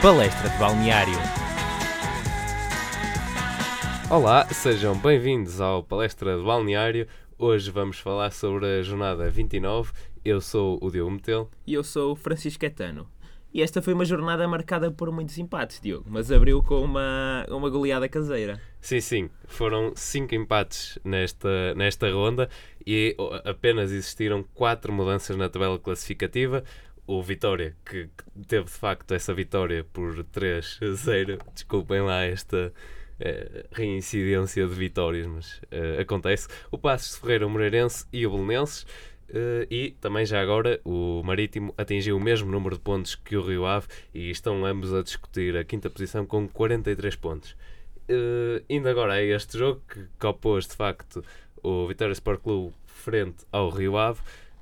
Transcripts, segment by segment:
Palestra de Balneário. Olá, sejam bem-vindos ao Palestra de Balneário. Hoje vamos falar sobre a jornada 29. Eu sou o Diogo Metel. E eu sou o Francisco Etano. E esta foi uma jornada marcada por muitos empates, Diogo, mas abriu com uma, uma goleada caseira. Sim, sim, foram cinco empates nesta, nesta ronda e apenas existiram quatro mudanças na tabela classificativa. O Vitória, que teve de facto essa vitória por 3-0, desculpem lá esta uh, reincidência de vitórias, mas uh, acontece. O Passos de Ferreira, o Moreirense e o Belenenses Uh, e também já agora o Marítimo atingiu o mesmo número de pontos que o Rio Ave e estão ambos a discutir a quinta posição com 43 pontos. Uh, indo agora a este jogo que, que opôs de facto o Vitória Sport Clube frente ao Rio Ave,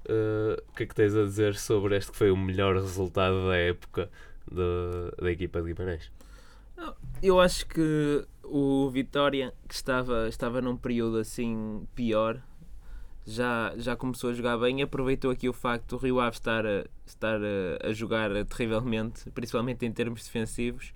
uh, o que é que tens a dizer sobre este que foi o melhor resultado da época de, da equipa de Guimarães? Eu acho que o Vitória, que estava, estava num período assim pior, já, já começou a jogar bem e aproveitou aqui o facto do Rio Ave estar, a, estar a, a jogar terrivelmente, principalmente em termos defensivos,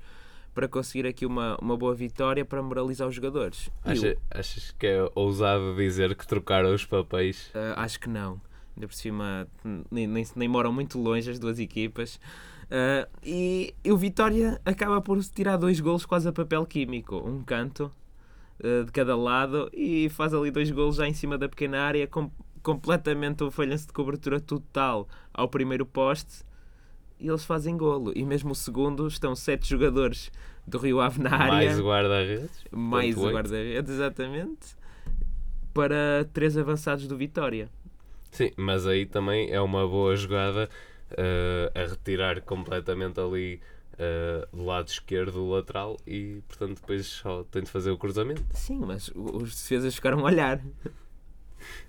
para conseguir aqui uma, uma boa vitória para moralizar os jogadores. Acha, achas que é ousado dizer que trocaram os papéis? Uh, acho que não. Ainda por cima, nem, nem, nem moram muito longe as duas equipas. Uh, e, e o Vitória acaba por tirar dois golos quase a papel químico. Um canto uh, de cada lado e faz ali dois golos já em cima da pequena área, com, completamente um falhanço de cobertura total ao primeiro poste e eles fazem golo. E mesmo o segundo estão sete jogadores do Rio Ave na área. Mais o guarda-redes. Mais o guarda-redes, exatamente. Para três avançados do Vitória. Sim, mas aí também é uma boa jogada uh, a retirar completamente ali uh, do lado esquerdo o lateral e, portanto, depois só tem de fazer o cruzamento. Sim, mas os defesas ficaram a olhar.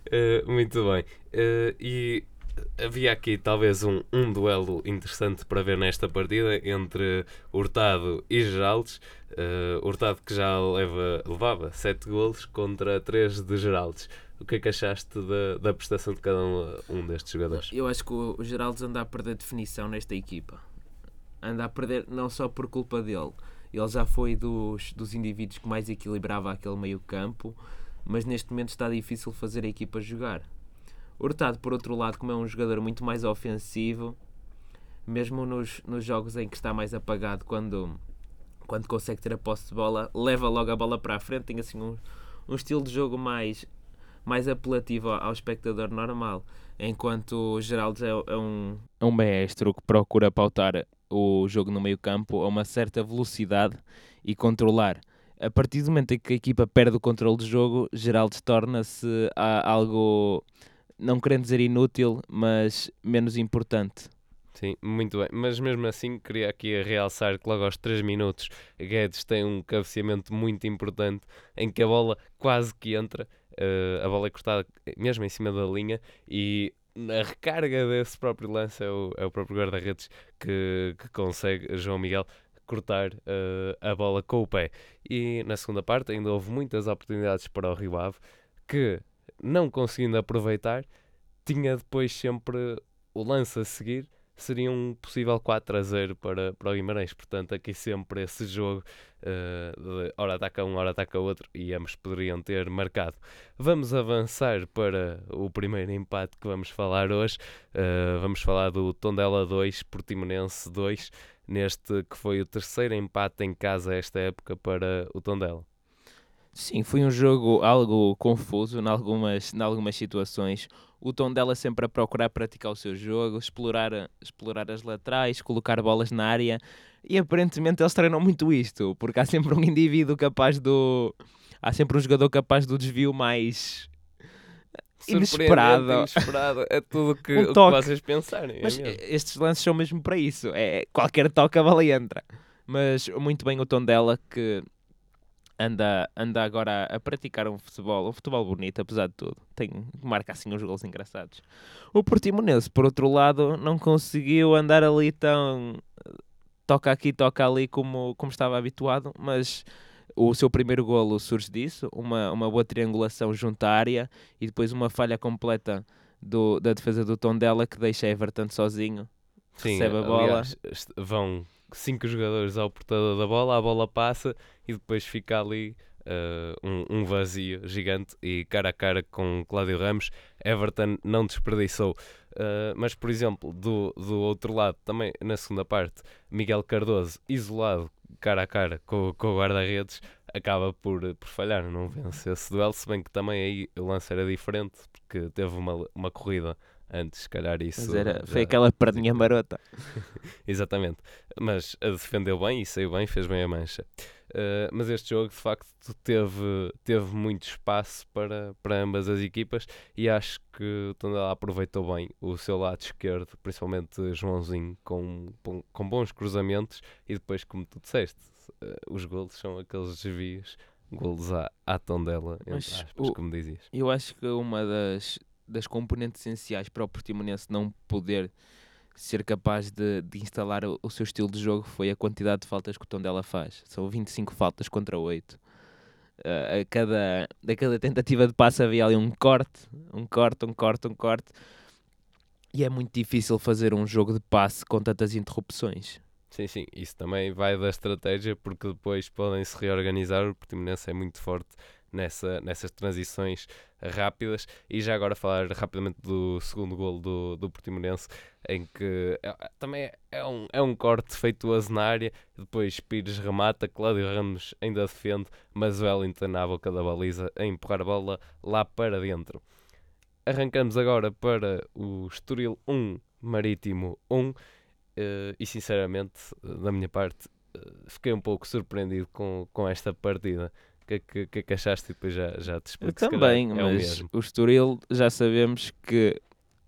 Uh, muito bem. Uh, e havia aqui talvez um, um duelo interessante para ver nesta partida entre Hurtado e Geraldes. Uh, Hurtado que já leva, levava 7 golos contra 3 de Geraldes. O que é que achaste da, da prestação de cada um, um destes jogadores? Eu acho que o, o Geraldes anda a perder definição nesta equipa anda a perder não só por culpa dele. Ele já foi dos, dos indivíduos que mais equilibrava aquele meio campo, mas neste momento está difícil fazer a equipa jogar. Hurtado, por outro lado, como é um jogador muito mais ofensivo, mesmo nos, nos jogos em que está mais apagado, quando, quando consegue ter a posse de bola, leva logo a bola para a frente, tem assim um, um estilo de jogo mais, mais apelativo ao espectador normal. Enquanto o Geraldo é, é, um, é um maestro que procura pautar o jogo no meio campo a uma certa velocidade e controlar. A partir do momento em que a equipa perde o controle do jogo, Geraldo torna-se algo, não querendo dizer inútil, mas menos importante. Sim, muito bem. Mas mesmo assim, queria aqui realçar que logo aos 3 minutos Guedes tem um cabeceamento muito importante em que a bola quase que entra. Uh, a bola é cortada mesmo em cima da linha e na recarga desse próprio lance é o, é o próprio guarda-redes que, que consegue, João Miguel, cortar uh, a bola com o pé. E na segunda parte ainda houve muitas oportunidades para o Rio Ave que, não conseguindo aproveitar, tinha depois sempre o lance a seguir seria um possível 4 a 0 para, para o Guimarães. Portanto, aqui sempre esse jogo uh, de hora ataca um, hora ataca outro e ambos poderiam ter marcado. Vamos avançar para o primeiro empate que vamos falar hoje. Uh, vamos falar do Tondela 2, Portimonense 2, neste que foi o terceiro empate em casa esta época para o Tondela. Sim, foi um jogo algo confuso em algumas, em algumas situações o tom dela sempre a procurar praticar o seu jogo, explorar, explorar as laterais, colocar bolas na área. E aparentemente eles treinam muito isto, porque há sempre um indivíduo capaz do. Há sempre um jogador capaz do desvio mais. Inesperado. inesperado. É tudo que, um o que vocês pensarem. É Mas é estes lances são mesmo para isso. É, qualquer toque a bola entra. Mas muito bem o tom dela que anda, anda agora a, praticar um futebol, um futebol bonito, apesar de tudo. Tem, marca assim uns gols engraçados. O Portimonense, por outro lado, não conseguiu andar ali tão toca aqui, toca ali como, como estava habituado, mas o seu primeiro golo surge disso, uma, uma boa triangulação junto à área e depois uma falha completa do, da defesa do Tondela que deixa Everton sozinho. Sim, recebe a bola. Aliás, vão cinco jogadores ao portador da bola, a bola passa e depois fica ali uh, um, um, vazio gigante e cara a cara com Cláudio Ramos, Everton não desperdiçou. Uh, mas, por exemplo, do, do outro lado, também na segunda parte, Miguel Cardoso, isolado cara a cara com, com o guarda-redes, acaba por, por falhar, não vence esse duelo, se bem que também aí o lance era diferente, porque teve uma, uma corrida antes, se calhar isso. Era, foi aquela perninha marota. Exatamente. Mas a defendeu bem e saiu bem, fez bem a mancha. Uh, mas este jogo de facto teve, teve muito espaço para, para ambas as equipas e acho que o Tondela aproveitou bem o seu lado esquerdo, principalmente Joãozinho, com, com bons cruzamentos e depois, como tu disseste, uh, os golos são aqueles desvios, golos à, à Tondela, entre mas, aspas, o, como dizias. Eu acho que uma das, das componentes essenciais para o Portimonense não poder ser capaz de, de instalar o, o, seu estilo de jogo foi a quantidade de faltas que o Tondela faz. São 25 faltas contra 8. Uh, a, cada, a cada tentativa de passe havia ali um corte, um corte, um corte, um corte. E é muito difícil fazer um jogo de passe com tantas interrupções. Sim, sim, isso também vai da estratégia, porque depois podem se reorganizar. O Portimonense é muito forte nessa, nessas transições rápidas. E já agora falar rapidamente do segundo gol do, do Portimonense, em que é, também é, é um, é um corte feituoso na área, depois Pires remata, Cláudio Ramos ainda defende, mas o Wellington na boca da baliza a empurrar a bola lá para dentro. Arrancamos agora para o Estoril 1, Marítimo 1, uh, eh, e sinceramente, da minha parte, uh, fiquei um pouco surpreendido com, com esta partida que, que, que, que achaste e depois já, já te explico. Também, é mas o, o Estoril já sabemos que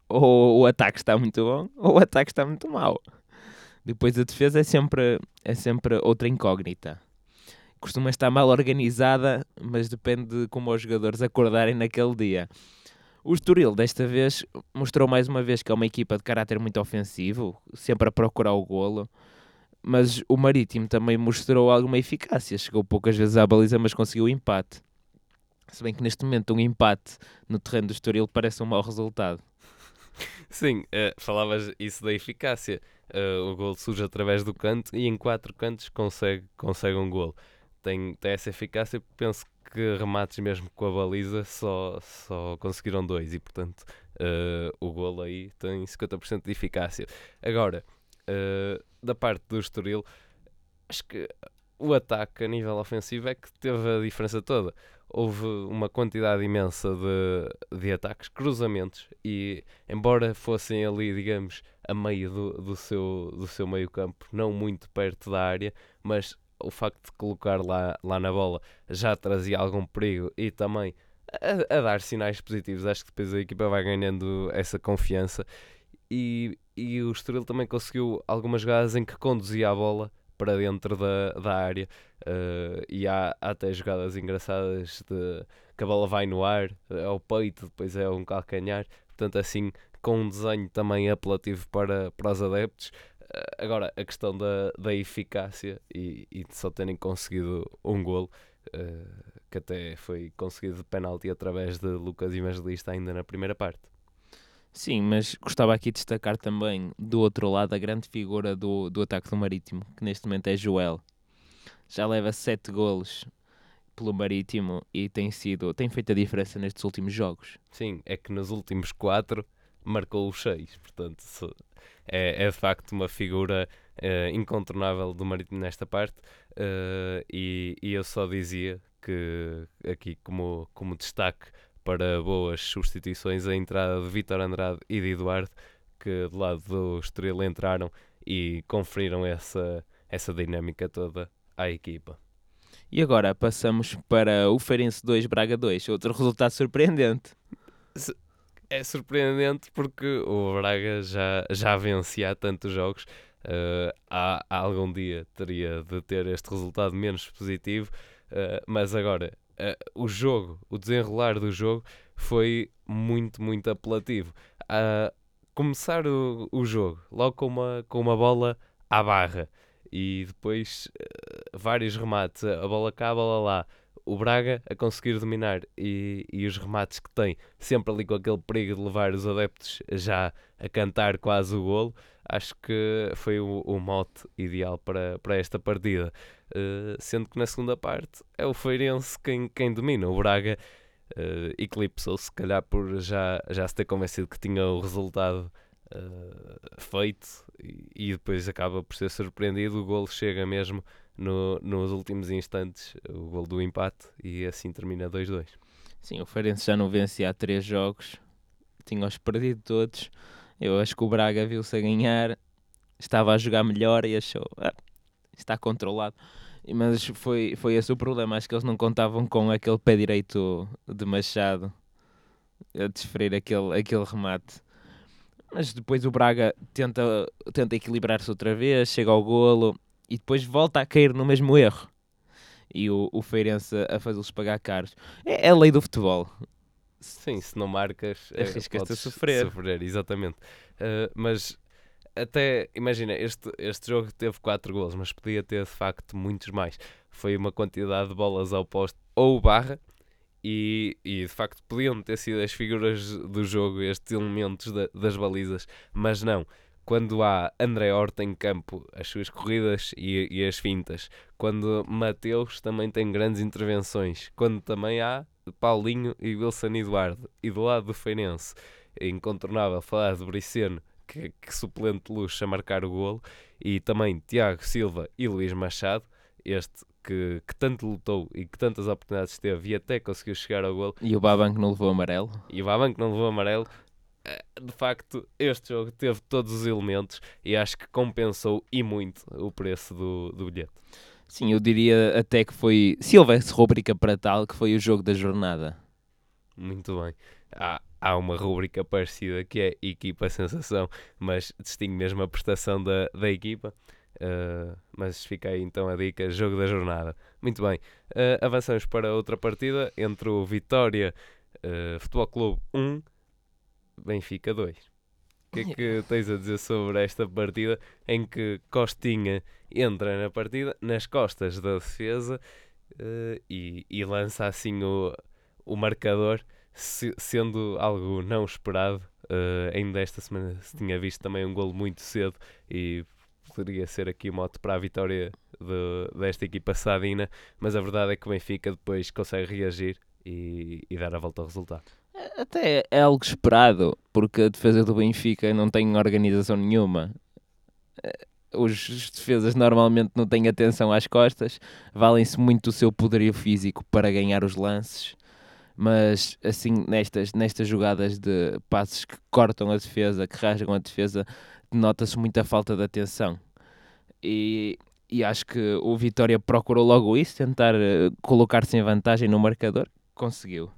ou o ataque está muito bom ou o ataque está muito mau. Depois a defesa é sempre, é sempre outra incógnita. Costuma estar mal organizada, mas depende de como os jogadores acordarem naquele dia. O Estoril, desta vez, mostrou mais uma vez que é uma equipa de caráter muito ofensivo, sempre a procurar o golo mas o Marítimo também mostrou alguma eficácia. Chegou poucas vezes à baliza, mas conseguiu o empate. Se bem que neste momento um empate no terreno do Estoril parece um mau resultado. Sim, uh, falavas isso da eficácia. Uh, o gol surge através do canto e em quatro cantos consegue, consegue um gol. Tem, tem essa eficácia, penso que remates mesmo com a baliza só, só conseguiram dois e portanto uh, o gol aí tem 50% de eficácia. Agora, uh, da parte do Estoril, acho que o ataque a nível ofensivo é que teve a diferença toda. Houve uma quantidade imensa de, de ataques, cruzamentos, e embora fossem ali, digamos, a meio do, do, seu, do seu meio campo, não muito perto da área, mas o facto de colocar lá, lá na bola já trazia algum perigo e também a, a dar sinais positivos. Acho que depois a equipa vai ganhando essa confiança e, e o Estoril também conseguiu algumas jogadas em que conduzia a bola para dentro da, da área uh, e há, há até jogadas engraçadas de que a bola vai no ar, é o peito, depois é um calcanhar, portanto assim com um desenho também apelativo para, para os adeptos. Uh, agora, a questão da, da eficácia e, e de só terem conseguido um golo, uh, que até foi conseguido de penalti através de Lucas Evangelista ainda na primeira parte. Sim, mas gostava aqui de destacar também do outro lado a grande figura do, do ataque do Marítimo, que neste momento é Joel. Já leva sete golos pelo Marítimo e tem sido tem feito a diferença nestes últimos jogos. Sim, é que nos últimos quatro marcou os seis, portanto é, é de facto uma figura uh, incontornável do Marítimo nesta parte uh, e, e eu só dizia que aqui como, como destaque para boas substituições a entrada de Vitor Andrade e de Eduardo, que do lado do Estrela entraram e conferiram essa, essa dinâmica toda à equipa. E agora passamos para o Feirense 2, Braga 2, outro resultado surpreendente. É surpreendente porque o Braga já, já vencia há tantos jogos. Uh, há, há, algum dia teria de ter este resultado menos positivo, uh, mas agora uh, o jogo, o desenrolar do jogo foi muito, muito apelativo. Uh, começar o, o jogo logo com uma, com uma bola à barra e depois uh, vários remates, a bola cá, a bola lá. O Braga a conseguir dominar e, e os remates que tem, sempre ali com aquele perigo de levar os adeptos já a cantar quase o golo. acho que foi o, o mote ideal para, para esta partida. Uh, sendo que na segunda parte é o Feirense quem, quem domina. O Braga uh, eclipsou-se, se calhar por já, já se ter convencido que tinha o resultado uh, feito e, e, depois acaba por ser surpreendido. O golo chega mesmo no, nos últimos instantes, o golo do empate, e assim termina 2-2. Sim, o Feirense já não vencia há três jogos, tinha-os perdido todos. Eu acho que o Braga viu-se a ganhar, estava a jogar melhor e achou, ah, está controlado. Mas foi, foi esse o problema. Acho que eles não contavam com aquele pé direito de Machado a desferir aquele, aquele remate. Mas depois o Braga tenta, tenta equilibrar-se outra vez, chega ao golo e depois volta a cair no mesmo erro. E o, o Feirense a fazê-los pagar caros. É, é a lei do futebol. Sim, se não marcas, é, arriscas-te a sofrer. sofrer exatamente. Uh, mas até, imagina, este, este jogo teve 4 gols, mas podia ter de facto muitos mais. Foi uma quantidade de bolas ao posto ou barra, e, e de facto podiam ter sido as figuras do jogo, estes elementos da, das balizas, mas não. Quando há André Horta em campo, as suas corridas e, e as fintas, quando Mateus também tem grandes intervenções, quando também há Paulinho e Wilson Eduardo, e do lado do Feirense, incontornável falar de Briceno que, que suplente luxo a marcar o golo, e também Tiago Silva e Luís Machado, este que, que, tanto lutou e que tantas oportunidades teve e até conseguiu chegar ao golo. E o Baban que não levou amarelo. E o Baban que não levou amarelo. Eh, de facto, este jogo teve todos os elementos e acho que compensou e muito o preço do, do bilhete. Sim, eu diria até que foi, se houvesse rubrica para tal, que foi o jogo da jornada. Muito bem. Há, há uma rúbrica parecida que é equipa sensação, mas distingue mesmo a prestação da, da equipa. Uh, mas fica aí então a dica: jogo da jornada. Muito bem, uh, avançamos para outra partida entre o Vitória uh, Futebol Clube 1, Benfica 2. O que é que tens a dizer sobre esta partida em que Costinha entra na partida nas costas da defesa e, e lança assim o, o marcador? Se, sendo algo não esperado. Uh, ainda esta semana se tinha visto também um golo muito cedo e poderia ser aqui o mote para a vitória de, desta equipa sadina, mas a verdade é que o Benfica depois consegue reagir e, e, dar a volta ao resultado. Até é algo esperado, porque a defesa do Benfica não tem organização nenhuma. Eh, os defesas normalmente não têm atenção às costas, valem-se muito do seu poderio físico para ganhar os lances mas assim nestas, nestas jogadas de passes que cortam a defesa, que rasgam a defesa, nota-se muita falta de atenção. E, e acho que o Vitória procurou logo isso, tentar uh, colocar-se em vantagem no marcador, conseguiu.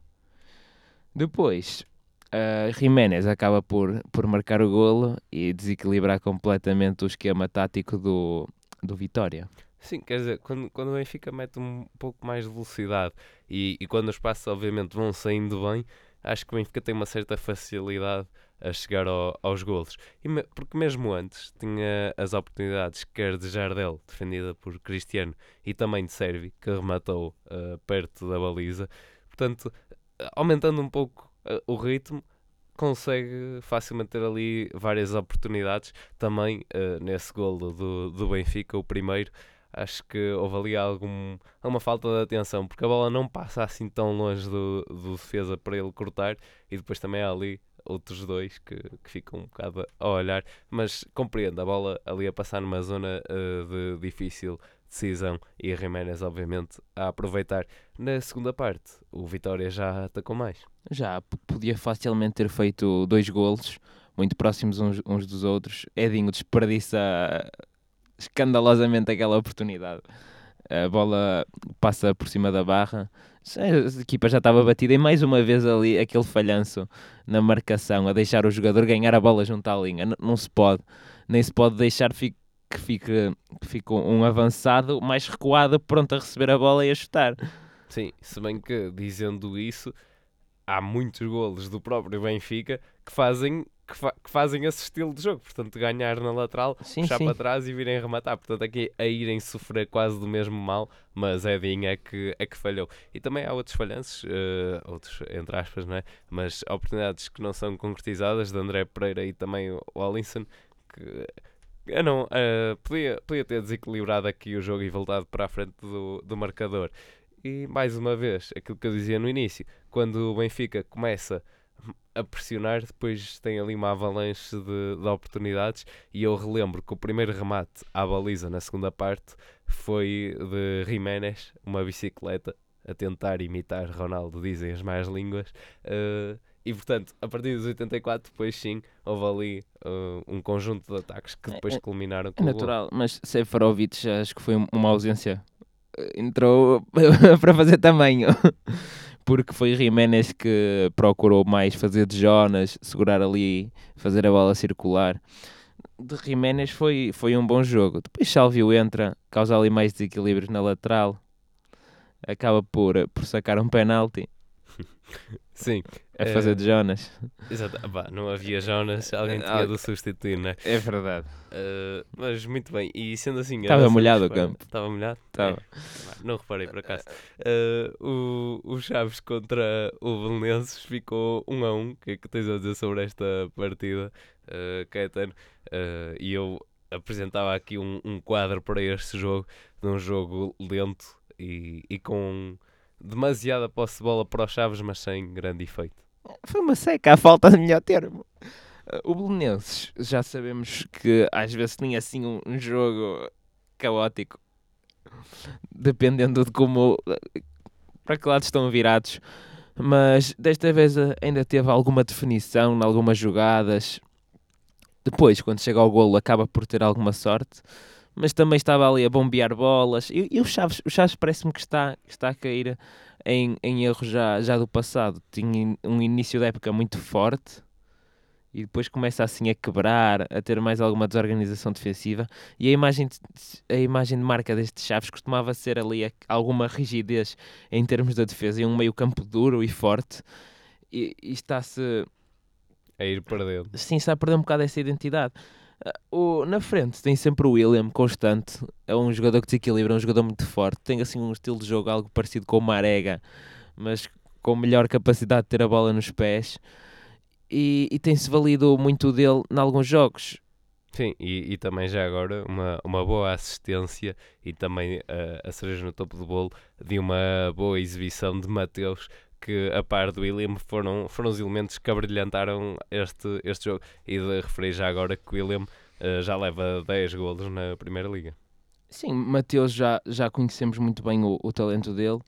Depois, uh, Jiménez acaba por, por marcar o golo e desequilibrar completamente o esquema tático do, do Vitória. Sim, quer dizer, quando, quando o Benfica mete um pouco mais de velocidade e, e quando os passos obviamente vão saindo bem, acho que o Benfica tem uma certa facilidade a chegar ao, aos golos. E porque mesmo antes tinha as oportunidades, quer de Jardel, defendida por Cristiano, e também de Servi, que rematou uh, perto da baliza. Portanto, aumentando um pouco uh, o ritmo, consegue facilmente ter ali várias oportunidades. Também uh, nesse golo do, do Benfica, o primeiro, acho que houve ali algum, alguma falta de atenção, porque a bola não passa assim tão longe do, do defesa para ele cortar, e depois também há ali outros dois que, que ficam um bocado a olhar, mas compreendo a bola ali a passar numa zona uh, de difícil decisão e a Jiménez, obviamente, a aproveitar. Na segunda parte, o Vitória já atacou mais. Já, podia facilmente ter feito dois golos, muito próximos uns, uns dos outros. Edinho desperdiça escandalosamente aquela oportunidade. A bola passa por cima da barra. A equipa já estava batida e mais uma vez ali aquele falhanço na marcação, a deixar o jogador ganhar a bola junto à linha. Não, não se pode, nem se pode deixar que fique, que fique um avançado mais recuado, pronto a receber a bola e a chutar. Sim, se bem que dizendo isso, há muitos golos do próprio Benfica que fazem que, fa que, fazem esse estilo de jogo, portanto, ganhar na lateral, sim, puxar sim. para trás e virem rematar. Portanto, aqui a irem sofrer quase do mesmo mal, mas Edinho é que, é que falhou. E também há outros falhanços, uh, outros entre aspas, não é? Mas oportunidades que não são concretizadas, de André Pereira e também o Alisson, que eu não, uh, podia, podia ter desequilibrado aqui o jogo e voltado para a frente do, do marcador. E mais uma vez, aquilo que eu dizia no início, quando o Benfica começa a pressionar, depois tem ali uma avalanche de, de oportunidades. E eu relembro que o primeiro remate à baliza na segunda parte foi de Jiménez, uma bicicleta, a tentar imitar Ronaldo, dizem as más línguas. Uh, e portanto, a partir dos 84, depois sim, houve ali uh, um conjunto de ataques que depois é, é culminaram com é natural, gol. mas Seferovic acho que foi uma ausência. Entrou para fazer tamanho. Porque foi Jiménez que procurou mais fazer de Jonas, segurar ali, fazer a bola circular. De Jiménez foi, foi um bom jogo. Depois Salvio entra, causa ali mais desequilíbrios na lateral. Acaba por, por sacar um penalti. Sim. A fazer de Jonas. Exato. Bah, não havia Jonas, alguém tinha de substituir, não é? É verdade. Uh, mas muito bem, e sendo assim. Estava molhado o campo. Estava molhado? Estava. É. Não reparei por acaso. Uh, o, o Chaves contra o Belenenses ficou 1 um a 1. Um. O que é que tens a dizer sobre esta partida, uh, Caetano? E eu apresentava aqui um, um quadro para este jogo, de um jogo lento e, e com demasiada posse de bola para os Chaves, mas sem grande efeito. Foi uma seca, a falta de melhor termo. O Belenenses, já sabemos que às vezes tinha assim um, jogo caótico, dependendo de como para que lado estão virados. Mas desta vez ainda teve alguma definição em algumas jogadas. Depois, quando chega ao golo, acaba por ter alguma sorte mas também estava ali a bombear bolas. E, e o Chaves, o Chaves parece-me que está, está a cair em, em erros já, já do passado. Tinha um início da época muito forte e depois começa assim a quebrar, a ter mais alguma desorganização defensiva. E a imagem de, a imagem de marca deste Chaves costumava ser ali alguma rigidez em termos da defesa e um meio-campo duro e forte. E, e está-se. A ir perdendo. Sim, está a perder um bocado essa identidade. O, na frente tem sempre o William, constante. É um jogador que desequilibra, é um jogador muito forte. Tem assim um estilo de jogo algo parecido com o Marega, mas com melhor capacidade de ter a bola nos pés. E, e tem-se valido muito dele em alguns jogos. Sim, e, e, também já agora uma, uma boa assistência e também uh, a cereja no topo do bolo de uma boa exibição de Mateus que, a par do William, foram, foram os elementos que abrilhantaram este, este jogo. E de referir já agora que o William uh, já leva 10 golos na Primeira Liga. Sim, Mateus já, já conhecemos muito bem o, o talento dele.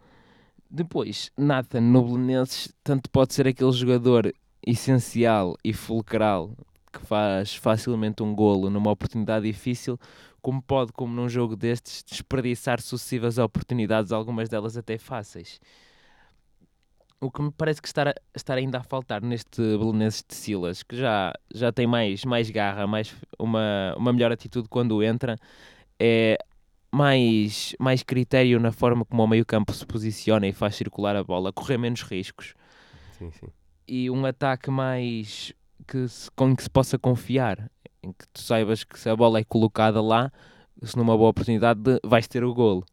Depois, Nathan Noblenenses tanto pode ser aquele jogador essencial e fulcral que faz facilmente um golo numa oportunidade difícil, como pode, como num jogo destes, desperdiçar sucessivas oportunidades, algumas delas até fáceis o que me parece que está, estar ainda a faltar neste Belenenses de Silas, que já, já tem mais, mais garra, mais uma, uma melhor atitude quando entra, é mais, mais critério na forma como o meio campo se posiciona e faz circular a bola, correr menos riscos. Sim, sim. E um ataque mais que se, com que se possa confiar, em que tu saibas que se a bola é colocada lá, se numa boa oportunidade vais ter o golo.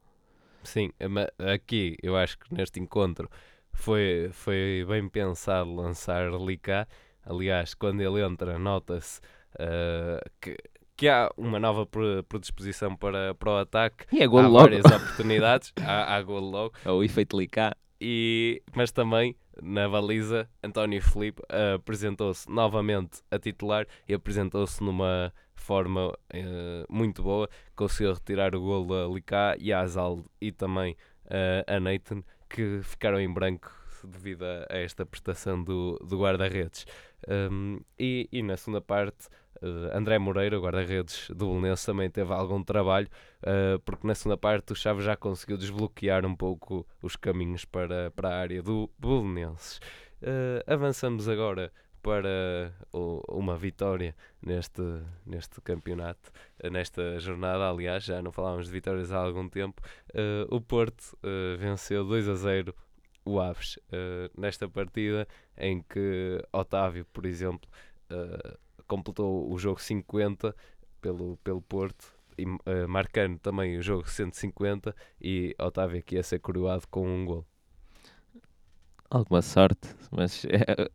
Sim, aqui eu acho que neste encontro foi, foi bem pensado lançar Licá. Aliás, quando ele entra, nota-se uh, que, que há uma nova predisposição para, para o ataque. E é gol há logo. várias oportunidades. há, há gol logo. É o efeito Licá. E, mas também na baliza, António Felipe uh, apresentou-se novamente a titular e apresentou-se numa forma uh, muito boa. Conseguiu retirar o gol a Licá e a Azal e também uh, a Nathan que ficaram em branco devido a, esta prestação do, do guarda-redes. Um, e, e, na segunda parte, uh, André Moreira, o guarda-redes do Belenenses, também teve algum trabalho, uh, porque na segunda parte o Chaves já conseguiu desbloquear um pouco os caminhos para, para a área do Belenenses. Uh, avançamos agora para uma vitória neste, neste campeonato, nesta jornada. Aliás, já não falávamos de vitórias há algum tempo. Uh, o Porto uh, venceu 2 a 0 o Aves uh, nesta partida em que Otávio, por exemplo, completou o jogo 50 pelo, pelo Porto. E, marcando também o jogo 150 e Otávio aqui a ser coroado com um gol. Alguma sorte, mas é,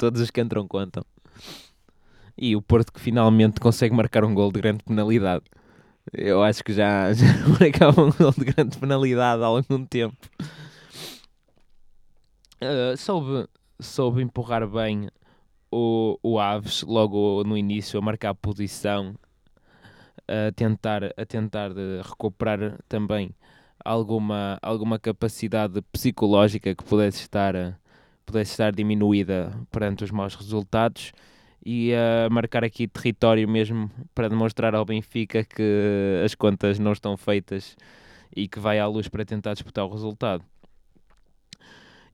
todos os que entram contam. E o Porto que finalmente consegue marcar um gol de grande penalidade. Eu acho que já, já marcava um gol de grande penalidade há algum tempo. Uh, soube, soube empurrar bem o, o Aves logo no início a marcar a posição, a tentar, a tentar recuperar também alguma, alguma capacidade psicológica que pudesse estar, pudesse estar diminuída perante os maus resultados e a marcar aqui território mesmo para demonstrar ao Benfica que as contas não estão feitas e que vai à luz para tentar disputar o resultado.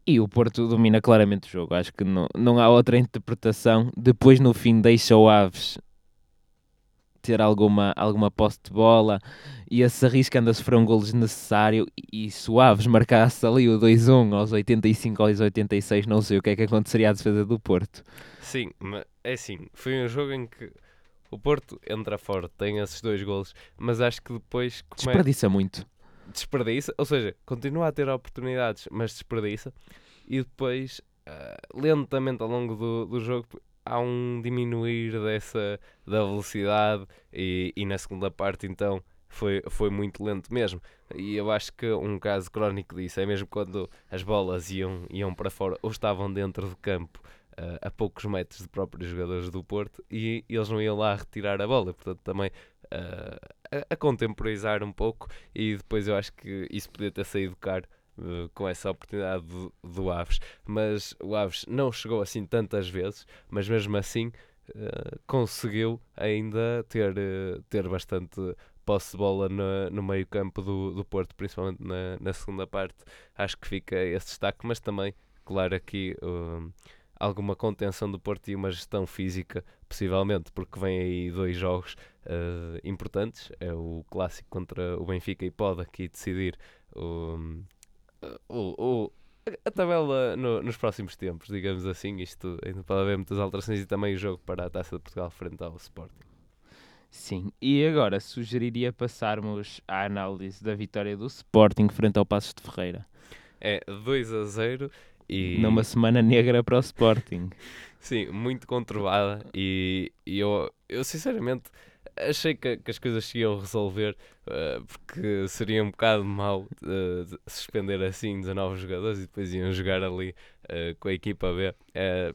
E o Porto domina claramente o jogo. Acho que não, não há outra interpretação. Depois, no fim, deixa o Aves ter alguma, alguma posse de bola e se arriscando a sofrer um gol desnecessário. E, e se o Aves marcasse ali o 2-1 aos 85 aos 86, não sei o que é que aconteceria à defesa do Porto. Sim, mas é assim. Foi um jogo em que o Porto entra forte, tem esses dois golos, mas acho que depois. Come... Desperdiça muito desperdiça, ou seja, continua a ter oportunidades, mas desperdiça, e depois, uh, lentamente ao longo do, do jogo, há um diminuir dessa da velocidade, e, e na segunda parte, então, foi, foi muito lento mesmo. E eu acho que um caso crónico disso é mesmo quando as bolas iam, iam para fora ou estavam dentro do campo uh, a poucos metros de próprios jogadores do Porto e, eles não iam lá retirar a bola. Portanto, também uh, a, a, contemporizar um pouco e depois eu acho que isso podia ter saído caro com essa oportunidade do, do, Aves. Mas o Aves não chegou assim tantas vezes, mas mesmo assim uh, conseguiu ainda ter, ter bastante posse de bola no, no meio campo do, do Porto, principalmente na, na segunda parte. Acho que fica esse destaque, mas também, claro, aqui alguma contenção do Porto e uma gestão física, possivelmente, porque vem aí dois jogos uh, importantes. É o clássico contra o Benfica e pode aqui decidir o, o a tabela no, nos próximos tempos, digamos assim. Isto ainda pode haver muitas alterações e também o jogo para a Taça de Portugal frente ao Sporting. Sim, e agora sugeriria passarmos à análise da vitória do Sporting frente ao Passos de Ferreira. É 2 a 0 e... Numa semana negra para o Sporting. Sim, muito conturbada e, e eu, eu sinceramente achei que, que, as coisas se iam resolver uh, porque seria um bocado mau uh, suspender assim 19 jogadores e depois iam jogar ali uh, com a equipa B.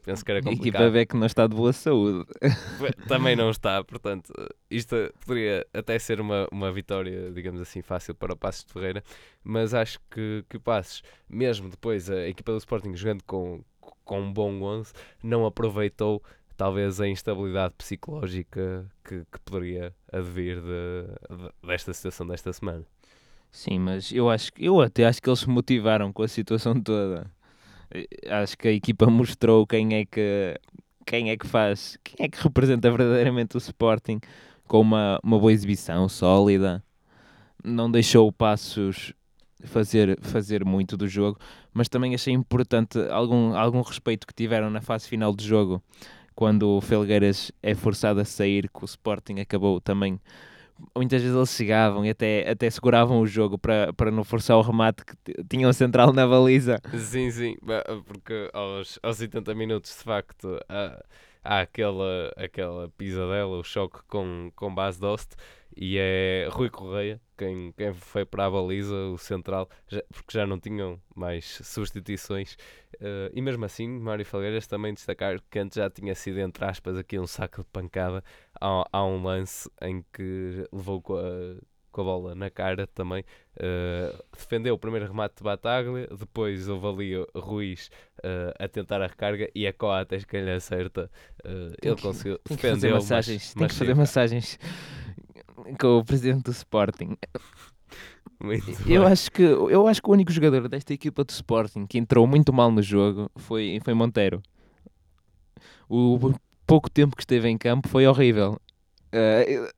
penso que era complicado. A equipa B que não está de boa saúde. Também não está, portanto, isto poderia até ser uma, uma vitória, digamos assim, fácil para o Passos de Ferreira, mas acho que, que o Passos, mesmo depois a equipa do Sporting jogando com, com um bom 11, não aproveitou talvez a instabilidade psicológica que, que poderia advir de, de, desta situação desta semana. Sim, mas eu acho eu até acho que eles se motivaram com a situação toda. Acho que a equipa mostrou quem é que quem é que faz, quem é que representa verdadeiramente o Sporting com uma, uma boa exibição sólida. Não deixou passos fazer, fazer muito do jogo, mas também achei importante algum, algum respeito que tiveram na fase final do jogo quando o Felgueiras é forçado a sair, que o Sporting acabou também. Muitas vezes eles chegavam e até, até seguravam o jogo para, para não forçar o remate que tinham central na baliza. Sim, sim, porque aos, aos 80 minutos de facto há, há aquela, aquela pisadela, o choque com, com base Dost e é Rui Correia quem, quem foi para a baliza, o central, já, porque já não tinham mais substituições. Uh, e mesmo assim, Mário Falgueiras também destacar que antes já tinha sido, entre aspas, aqui um saco de pancada. Há, há um lance em que levou com a, com a bola na cara também. Uh, defendeu o primeiro remate de Bataglia, depois houve ali Ruiz uh, a tentar a recarga e a Coates quem lhe acerta. Ele conseguiu defender massagens, tem que fazer massagens com o presidente do Sporting. eu acho que eu acho que o único jogador desta equipa do Sporting que entrou muito mal no jogo foi foi Monteiro. O pouco tempo que esteve em campo foi horrível. Uh,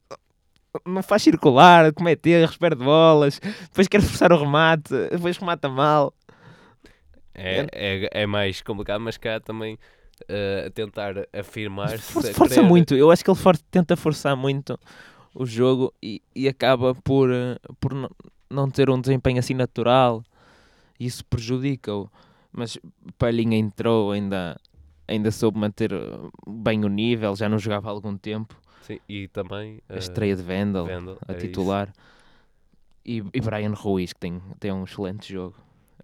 não faz circular, comete erros, perde bolas, depois quer forçar o remate, depois remata mal. É, é, é mais complicado, mas cá também uh, tentar afirmar-se. Força, força querer... muito, eu acho que ele for, tenta forçar muito o jogo e, e acaba por, uh, por não ter um desempenho assim natural. Isso prejudica-o. Mas Palhinha entrou, ainda, ainda soube manter uh, bem o nível, já não jogava há algum tempo. Sim, e também A estreia de Vendel, Vendel, a é titular. E, e Brian Ruiz, que tem, tem um excelente jogo.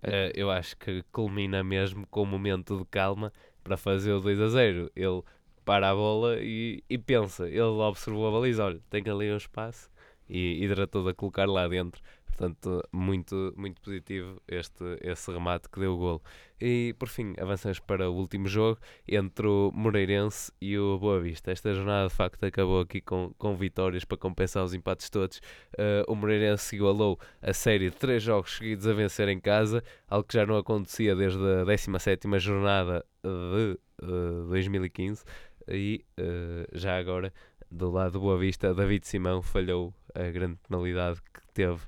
Eh, eu acho que culmina mesmo com um momento de calma para fazer o 2 a 0. Ele para a bola e, e pensa, ele observou a baliza, olha, tem ali um espaço e, e tratou a colocar lá dentro. Portanto, muito, muito positivo este, esse remate que deu o golo. E por fim, avançamos para o último jogo entre o Moreirense e o Boa Vista. Esta jornada de facto acabou aqui com, com vitórias para compensar os empates todos. Eh, o Moreirense igualou a série de três jogos seguidos a vencer em casa, algo que já não acontecia desde a 17 jornada de eh, 2015. E eh, já agora, do lado do Boa Vista, David Simão falhou a grande penalidade que teve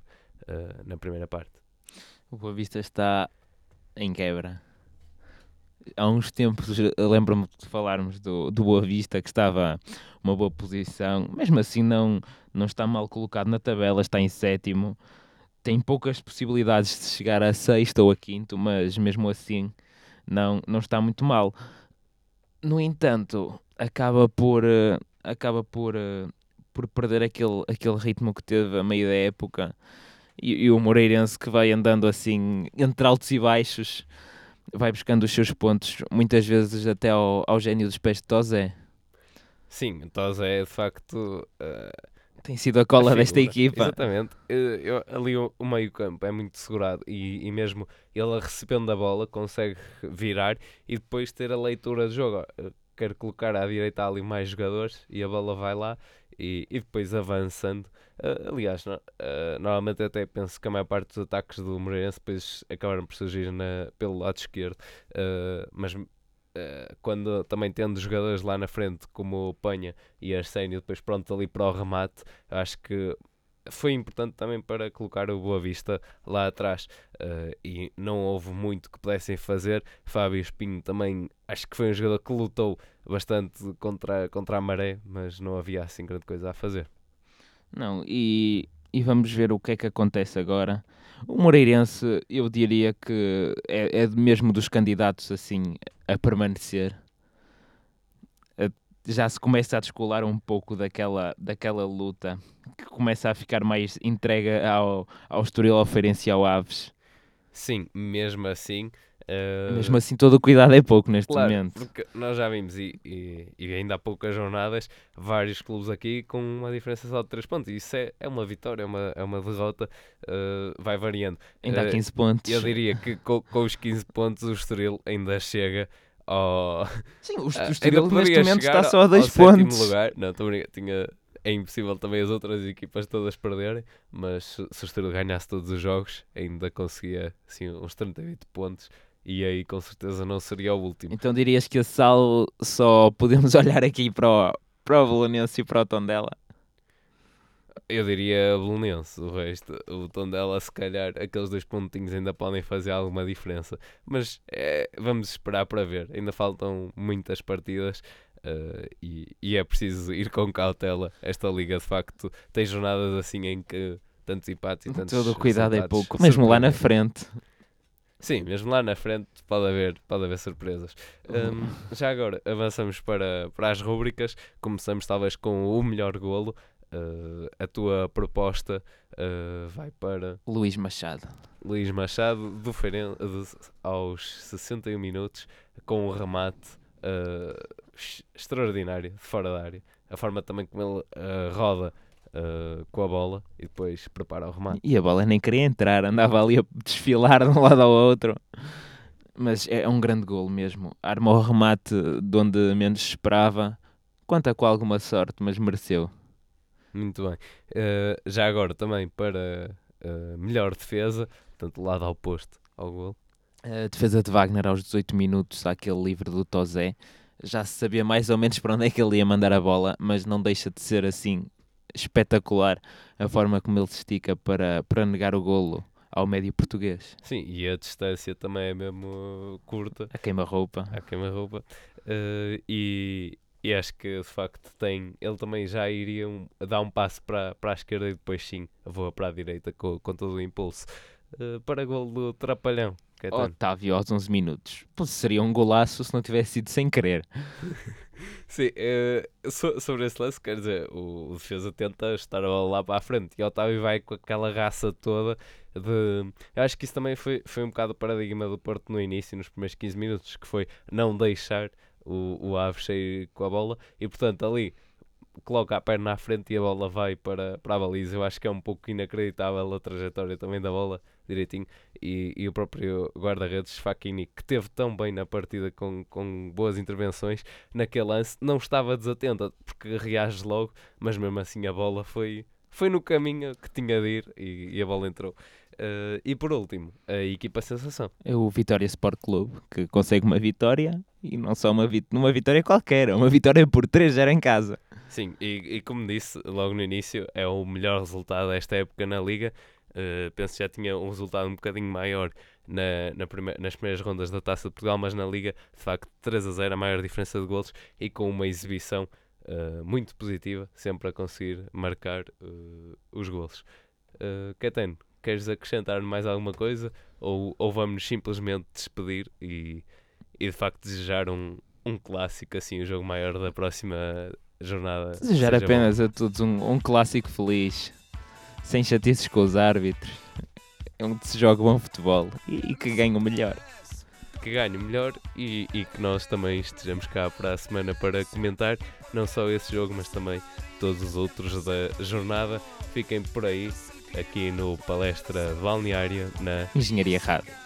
eh, na primeira parte. O Boa Vista está em quebra. Há uns tempos, lembro-me de falarmos do, do Boa Vista, que estava uma boa posição, mesmo assim não, não está mal colocado na tabela, está em sétimo, tem poucas possibilidades de chegar a sexto ou a quinto, mas mesmo assim não, não está muito mal. No entanto, acaba por, eh, acaba por, eh, por perder aquele, aquele ritmo que teve a meio da época. E, e o Moreirense que vai andando assim entre altos e baixos vai buscando os seus pontos muitas vezes até ao, ao gênio dos pés de Tozé. Sim, então é de facto eh, tem sido a cola a desta equipa Exatamente. Eh, eu- ali o, o meio-campo é muito segurado e, e mesmo ele recebendo a bola consegue virar e depois ter a leitura de jogo. Quero colocar à direita ali mais jogadores e a bola vai lá e, e depois avançando. Eh, aliás, no- eh, normalmente até penso que a maior parte dos ataques do Moreirense depois acabaram por surgir na, pelo lado esquerdo, Eh, mas eh, quando também tendo jogadores lá na frente como o Panha e Arsénio depois pronto ali para o remate, acho que foi importante também para colocar o Boa Vista lá atrás eh, e não houve muito que pudessem fazer. Fábio Espinho também acho que foi um jogador que lutou bastante contra, contra a maré, mas não havia assim grande coisa a fazer. não e, e vamos ver o que é que acontece agora o Moreirense eu diria que é, é mesmo dos candidatos assim a permanecer já se começa a descolar um pouco daquela, daquela luta que começa a ficar mais entrega ao, ao Estoril, ao Feirense e ao Aves Sim, mesmo assim. Eh, Mesmo assim, todo o cuidado é pouco neste Claro, momento. porque nós já vimos, e, e, e ainda há poucas jornadas, vários clubes aqui com uma diferença só de 3 pontos. E isso é, é uma vitória, é uma, é uma derrota, eh, vai variando. Ainda há eh, 15 pontos. Eu diria que com, com os 15 pontos o Estoril ainda chega ao. Sim, o, Ah, o Estoril neste momento está só a 2 ao sétimo pontos. lugar. Não, tinha. É impossível também as outras equipas todas perderem, mas se se o Estoril ganhasse todos os jogos, ainda conseguia assim, uns 38 pontos e aí com certeza não seria o último. Então dirias que a Sal só podemos olhar aqui para o, para o Bolonense e para o Tondela? Eu diria Belenense, o resto, o Tondela, se calhar, aqueles dois pontinhos ainda podem fazer alguma diferença. Mas é, vamos esperar para ver. Ainda faltam muitas partidas eh, e, e é preciso ir com cautela. Esta liga, de facto, tem jornadas assim em que tantos empates e tantos Todo o cuidado é pouco. Mesmo lá na frente. Sim, mesmo lá na frente pode haver, pode haver surpresas. Hum, já agora, avançamos para, para as rúbricas. Começamos talvez com o melhor golo. Uh, a tua proposta uh, vai para Luís Machado. Luís Machado do Feirense aos 61 minutos com um remate uh, ex- extraordinário de fora da área. A forma também como ele roda uh, com a bola e depois prepara o remate. E a bola nem queria entrar, andava ali a desfilar de um lado ao outro. Mas é um grande golo mesmo. Arma o remate de onde menos esperava. Conta com alguma sorte, mas mereceu. Muito bem. Uh, já agora também para uh, melhor defesa, portanto, lado oposto ao gol. A defesa de Wagner aos 18 minutos, aquele livre do Tozé. Já se sabia mais ou menos para onde é que ele ia mandar a bola, mas não deixa de ser assim espetacular a forma como ele se estica para, para negar o golo ao médio português. Sim, e a distância também é mesmo curta, A queima-roupa. à queima-roupa. Uh, e, e acho que de facto tem. Ele também já iria um- dar um passo para, para a esquerda e depois sim voa para a direita com, com todo o impulso. uh, para gol do Trapalhão. Otávio aos 11 minutos. Pô, seria um golaço se não tivesse sido sem querer. Sim, uh, so, sobre esse lance, quer dizer, o, o defesa tenta estar lá para a frente e o Otávio vai com aquela raça toda de. Eu acho que isso também foi, foi um bocado o paradigma do Porto no início, nos primeiros 15 minutos, que foi não deixar o, o Aves sair com a bola e, portanto, ali coloca a perna à frente e a bola vai para, para a baliza. Eu acho que é um pouco inacreditável a trajetória também da bola, direitinho. E, e o próprio guarda-redes Facchini, que teve tão bem na partida com, com boas intervenções, naquele lance não estava desatento, porque reage logo, mas mesmo assim a bola foi, foi no caminho que tinha de ir e, e a bola entrou. Uh, e por último, a equipa sensação. É o Vitória Sport Clube, que consegue uma vitória e não só uma, vit uma vitória qualquer, é uma vitória por 3-0 em casa. Sim, e, e, como disse logo no início, é o melhor resultado desta época na Liga. Uh, penso que já tinha um resultado um bocadinho maior na, na prime nas primeiras rondas da Taça de Portugal, mas na Liga, de facto, 3 a 0, a maior diferença de golos e com uma exibição uh, muito positiva, sempre a conseguir marcar uh, os golos. Uh, queres acrescentar mais alguma coisa ou, ou vamos simplesmente despedir e, e de facto desejar um, um clássico, assim, o jogo maior da próxima jornada. Desejar apenas bom. a todos um, um clássico feliz, sem chatices com os árbitros, onde se joga bom futebol e, e que ganhe o melhor. Que ganhe o melhor e, e que nós também estejamos cá para a semana para comentar não só esse jogo, mas também todos os outros da jornada. Fiquem por aí, aqui no Palestra Balneário na Engenharia Rádio.